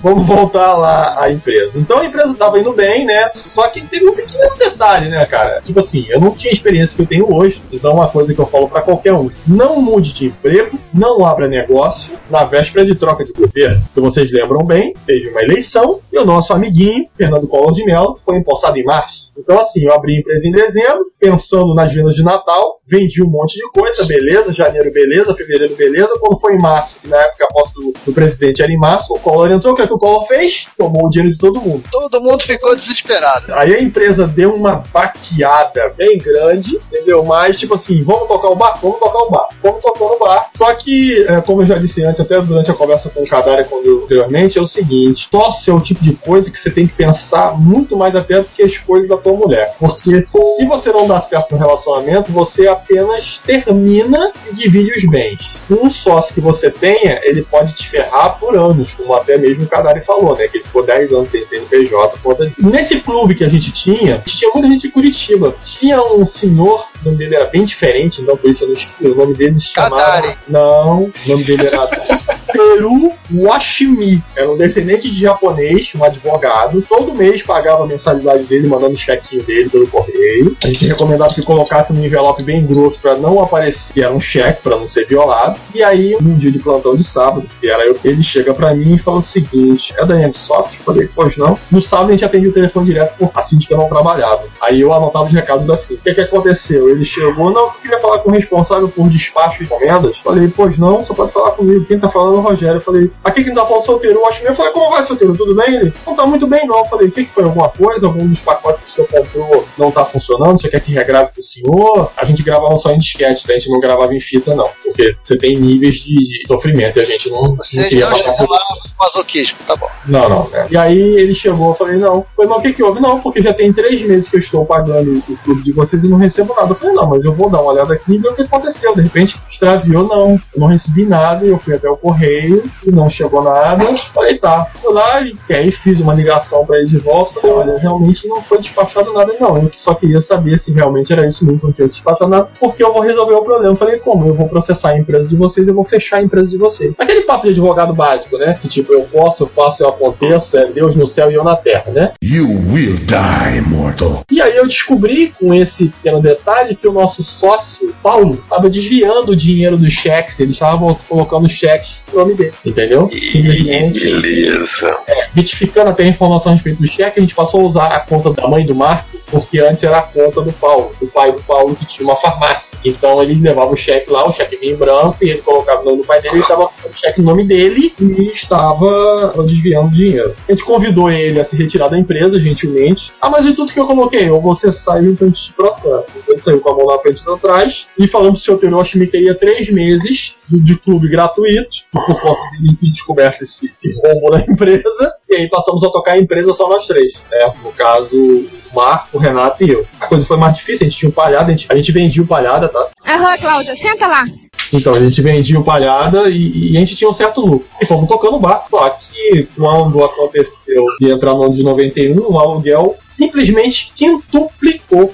Vamos voltar lá à empresa. Então a empresa tava indo bem, né? Só que teve um pequeno detalhe, né, cara? Tipo assim, eu não tinha a experiência que eu tenho hoje. Então, uma coisa que eu falo pra qualquer um: não mude de emprego, não abra negócio na véspera de troca de governo. Se vocês lembram bem, teve uma eleição e o nosso amiguinho, Fernando Collor de Mello, foi empossado em março. Então, assim, eu abri a empresa em dezembro, pensando nas vendas de Natal, vendi um monte de coisa, beleza, janeiro, beleza, fevereiro, beleza. Quando foi em março, que na época a posse do, do presidente era em março, o Collor entrou, o que, é que o Collor fez? Tomou o dinheiro de todo mundo. Todo mundo ficou desesperado. Aí a empresa deu uma baqueada bem grande, entendeu? Mas, tipo assim, vamos tocar o bar? Vamos tocar o bar. Vamos tocar no bar. Só que, é, como eu já disse antes, até durante a conversa com o quando anteriormente, é o seguinte: sócio é o tipo de coisa que você tem que pensar muito mais até do que a escolha da tua mulher. Porque se você não dá certo no relacionamento, você apenas termina e divide os bens. Um sócio que você tenha, ele pode te ferrar por anos, como até mesmo o Kadari falou, né? Que ele ficou 10 anos sem CNPJ. conta. Nesse clube que a gente tinha, tinha muita gente de Curitiba. Tinha um senhor, o nome dele era bem diferente, então por isso eu não. O nome dele se chamava. Kadari. Não, o nome dele era. Peru Washimi. Era um descendente de japonês, um advogado. Todo mês pagava a mensalidade dele, mandando o chequinho dele pelo correio. A gente recomendava que colocasse um envelope bem grosso para não aparecer que era um cheque, para não ser violado. E aí, num dia de plantão de sábado, que era eu, ele chega para mim e fala o seguinte: é da Microsoft? Falei, pois não. No sábado a gente atendia o telefone direto porque a síndica não trabalhava. Aí eu anotava os recados da síndica. O que, que aconteceu? Ele chegou, não, eu queria falar com o responsável por despacho de encomendas. Falei, pois não, só pode falar comigo. Quem tá falando é o Rogério. Eu falei, aqui quem tá falando solteiro, eu acho Eu falei, como vai, solteiro? Tudo bem? Ele, não tá muito bem, não. Falei, o que, que foi? Alguma coisa? Algum dos pacotes que o senhor comprou não tá funcionando? Você quer que regrave pro senhor? A gente gravava só em disquete, tá? a gente não gravava em fita, não. Porque você tem níveis de sofrimento e a gente não, não Vocês queria não por chegam lá masoquismo, tá bom. não, não. né? E aí ele chegou, eu falei, não. Foi, mas o que que houve? Não, porque já tem três meses que eu estou pagando o clube de vocês e não recebo nada. Eu falei, não, mas eu vou dar uma olhada aqui e ver o que aconteceu. De repente, extraviou, não. Eu não recebi nada, eu fui até o correio e não chegou nada. Falei, tá. Fui lá e e aí fiz uma ligação pra ele de volta. Falei, olha, realmente não foi despachado nada, não. Eu só queria saber se realmente era isso mesmo, não tinha despachado nada, porque eu vou resolver o problema. Eu falei, como? Eu vou processar a empresa de vocês, eu vou fechar a empresa de vocês. Aquele papo de advogado básico, né? Que tipo, eu posso, eu faço, eu aconteço, é Deus no céu e eu na terra, né? You will die, mortal. E aí eu descobri, com esse pequeno detalhe, que o nosso sócio, Paulo, estava desviando o dinheiro dos cheques, eles estavam colocando cheques no nome dele, entendeu? Simplesmente. Beleza. É, retificando até a informação a respeito do cheque, a gente passou a usar a conta da mãe do Marco, porque antes era a conta do Paulo, do pai do Paulo, que tinha uma farmácia. Então ele levava o cheque lá, o cheque vinha em branco, e ele colocava o nome do pai dele, ele estava o cheque no nome dele e estava desviando dinheiro. A gente convidou ele a se retirar da empresa, gentilmente. Ah, mas e tudo que eu coloquei? Ou você saiu então de processo. Ele saiu com a mão na frente e atrás, e falando pro seu Hiroshi que teria três meses de clube gratuito, por conta dele ter descoberto esse, esse rombo na empresa, e aí passamos a tocar a empresa só nós três, né? No caso, o Marco, o Renato e eu. A coisa foi mais difícil, a gente tinha um palhada, a gente, a gente vendia o palhada, tá? Aham, Cláudia, senta lá. Então a gente vendia o palhada e, e a gente tinha um certo lucro. E fomos tocando o bar. Só que quando aconteceu de entrar no ano de 91, o aluguel simplesmente quintuplicou.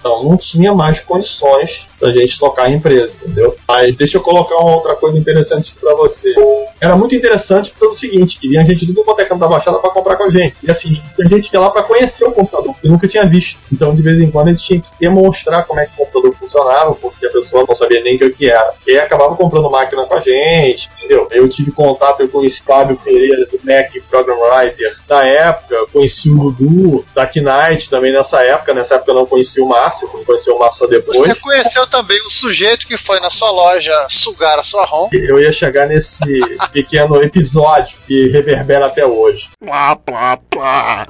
Então não tinha mais condições da gente tocar a empresa, entendeu? Mas deixa eu colocar uma outra coisa interessante para você. Era muito interessante pelo seguinte, que vinha gente do Botecão da Baixada para comprar com a gente. E assim, tinha gente ia lá para conhecer o computador, que nunca tinha visto. Então, de vez em quando, a gente tinha que demonstrar como é que o computador funcionava, porque a pessoa não sabia nem o que era. E acabava comprando máquina com a gente, entendeu? Eu tive contato, eu conheci Fábio Pereira do Mac Program Writer na época, conheci o Dudu da Knight também nessa época. Nessa época eu não conheci o Márcio, eu conheci o Márcio só depois. Você conheceu também o sujeito que foi na sua loja sugar a sua ROM. Eu ia chegar nesse pequeno episódio que reverbera até hoje. Plá, plá, plá.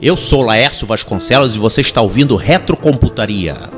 Eu sou Laércio Vasconcelos e você está ouvindo Retrocomputaria.